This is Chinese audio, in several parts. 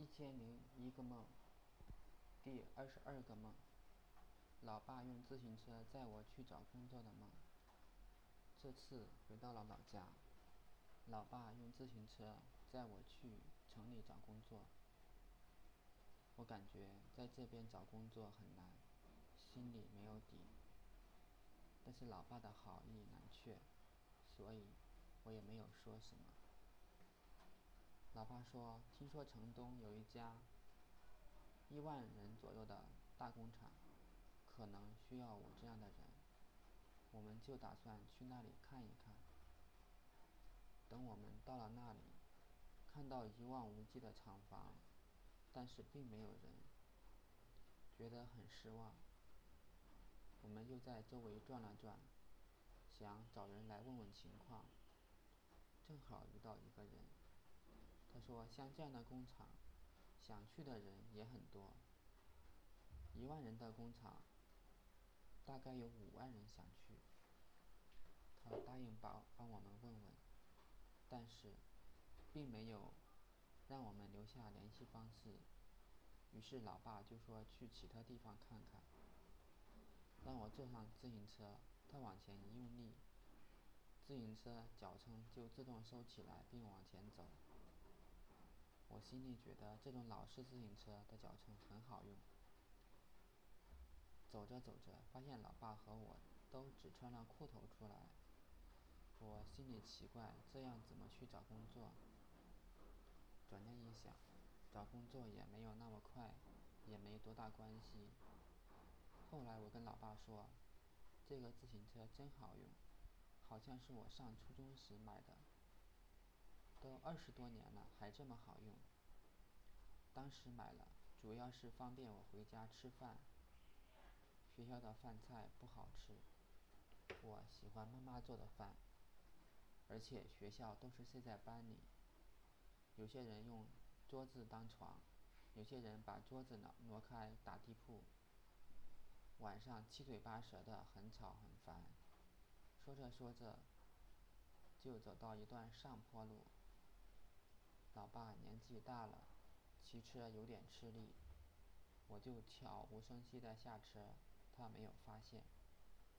一千零一个梦，第二十二个梦，老爸用自行车载我去找工作的梦。这次回到了老家，老爸用自行车载我去城里找工作。我感觉在这边找工作很难，心里没有底。但是老爸的好意难却，所以我也没有说什么。老爸说：“听说城东有一家一万人左右的大工厂，可能需要我这样的人，我们就打算去那里看一看。”等我们到了那里，看到一望无际的厂房，但是并没有人，觉得很失望。我们又在周围转了转，想找人来问问情况，正好遇到一个人。他说：“像这样的工厂，想去的人也很多。一万人的工厂，大概有五万人想去。”他答应帮帮我们问问，但是并没有让我们留下联系方式。于是老爸就说去其他地方看看，让我坐上自行车，他往前一用力，自行车脚撑就自动收起来并往前走。我心里觉得这种老式自行车的脚程很好用。走着走着，发现老爸和我都只穿了裤头出来。我心里奇怪，这样怎么去找工作？转念一想，找工作也没有那么快，也没多大关系。后来我跟老爸说：“这个自行车真好用，好像是我上初中时买的。”都二十多年了，还这么好用。当时买了，主要是方便我回家吃饭。学校的饭菜不好吃，我喜欢妈妈做的饭。而且学校都是睡在班里，有些人用桌子当床，有些人把桌子挪挪开打地铺。晚上七嘴八舌的，很吵很烦。说着说着，就走到一段上坡路。爸年纪大了，骑车有点吃力，我就悄无声息地下车，他没有发现，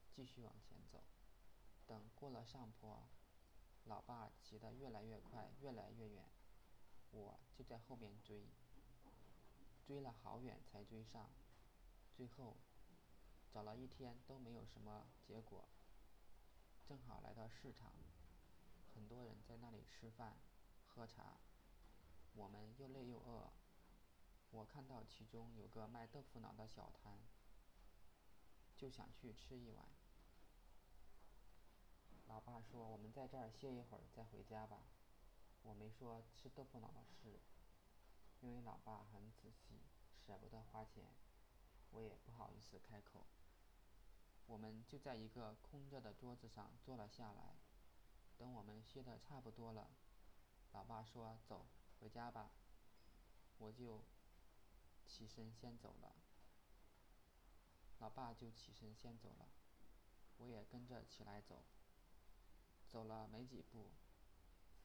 继续往前走。等过了上坡，老爸骑得越来越快，越来越远，我就在后面追，追了好远才追上，最后找了一天都没有什么结果。正好来到市场，很多人在那里吃饭、喝茶。我们又累又饿，我看到其中有个卖豆腐脑的小摊，就想去吃一碗。老爸说：“我们在这儿歇一会儿再回家吧。”我没说吃豆腐脑的事，因为老爸很仔细，舍不得花钱，我也不好意思开口。我们就在一个空着的桌子上坐了下来。等我们歇得差不多了，老爸说：“走。”回家吧，我就起身先走了。老爸就起身先走了，我也跟着起来走。走了没几步，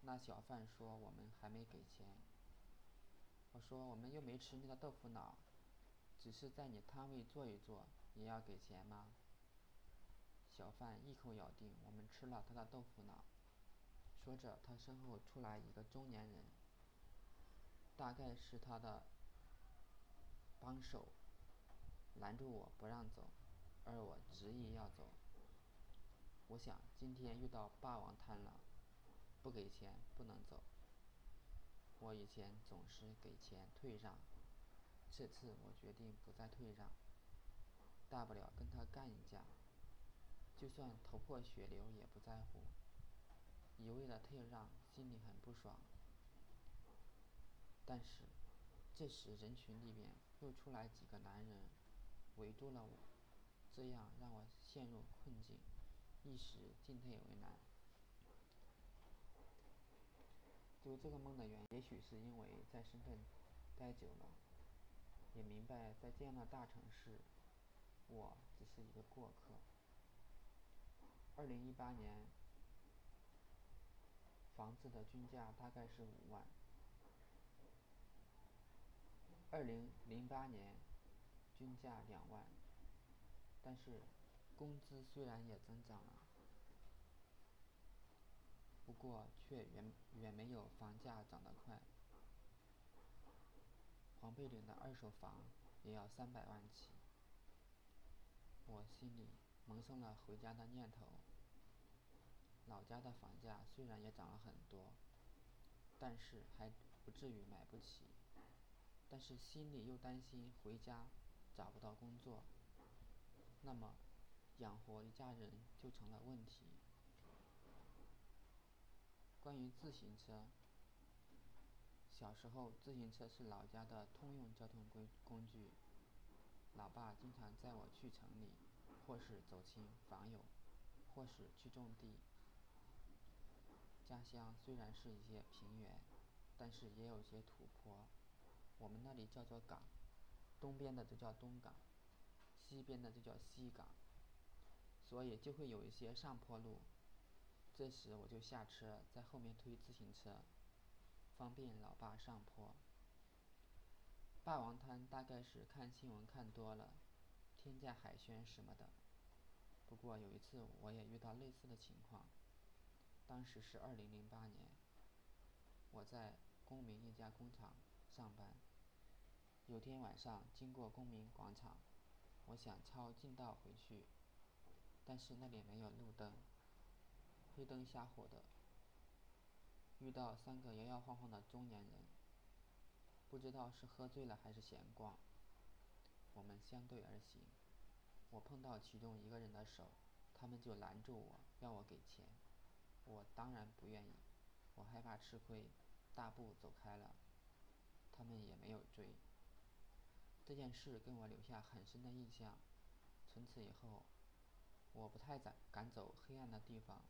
那小贩说我们还没给钱。我说我们又没吃你的豆腐脑，只是在你摊位坐一坐，也要给钱吗？小贩一口咬定我们吃了他的豆腐脑。说着，他身后出来一个中年人。大概是他的帮手拦住我不让走，而我执意要走。我想今天遇到霸王摊了，不给钱不能走。我以前总是给钱退让，这次我决定不再退让，大不了跟他干一架，就算头破血流也不在乎。一味的退让，心里很不爽。但是，这时人群里面又出来几个男人，围住了我，这样让我陷入困境，一时进退为难。做这个梦的原因，也许是因为在深圳待久了，也明白在这样的大城市，我只是一个过客。二零一八年，房子的均价大概是五万。二零零八年均价两万，但是工资虽然也增长了，不过却远远没有房价涨得快。黄贝岭的二手房也要三百万起，我心里萌生了回家的念头。老家的房价虽然也涨了很多，但是还不至于买不起。但是心里又担心回家找不到工作，那么养活一家人就成了问题。关于自行车，小时候自行车是老家的通用交通工工具，老爸经常载我去城里，或是走亲访友，或是去种地。家乡虽然是一些平原，但是也有些土坡。我们那里叫做港，东边的就叫东港，西边的就叫西港，所以就会有一些上坡路。这时我就下车，在后面推自行车，方便老爸上坡。霸王滩大概是看新闻看多了，天价海鲜什么的。不过有一次我也遇到类似的情况，当时是二零零八年，我在公明一家工厂上班。有天晚上经过公民广场，我想抄近道回去，但是那里没有路灯，黑灯瞎火的。遇到三个摇摇晃晃的中年人，不知道是喝醉了还是闲逛，我们相对而行。我碰到其中一个人的手，他们就拦住我要我给钱，我当然不愿意，我害怕吃亏，大步走开了，他们也没有追。这件事给我留下很深的印象，从此以后，我不太敢敢走黑暗的地方。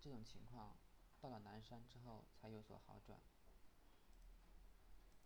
这种情况到了南山之后才有所好转。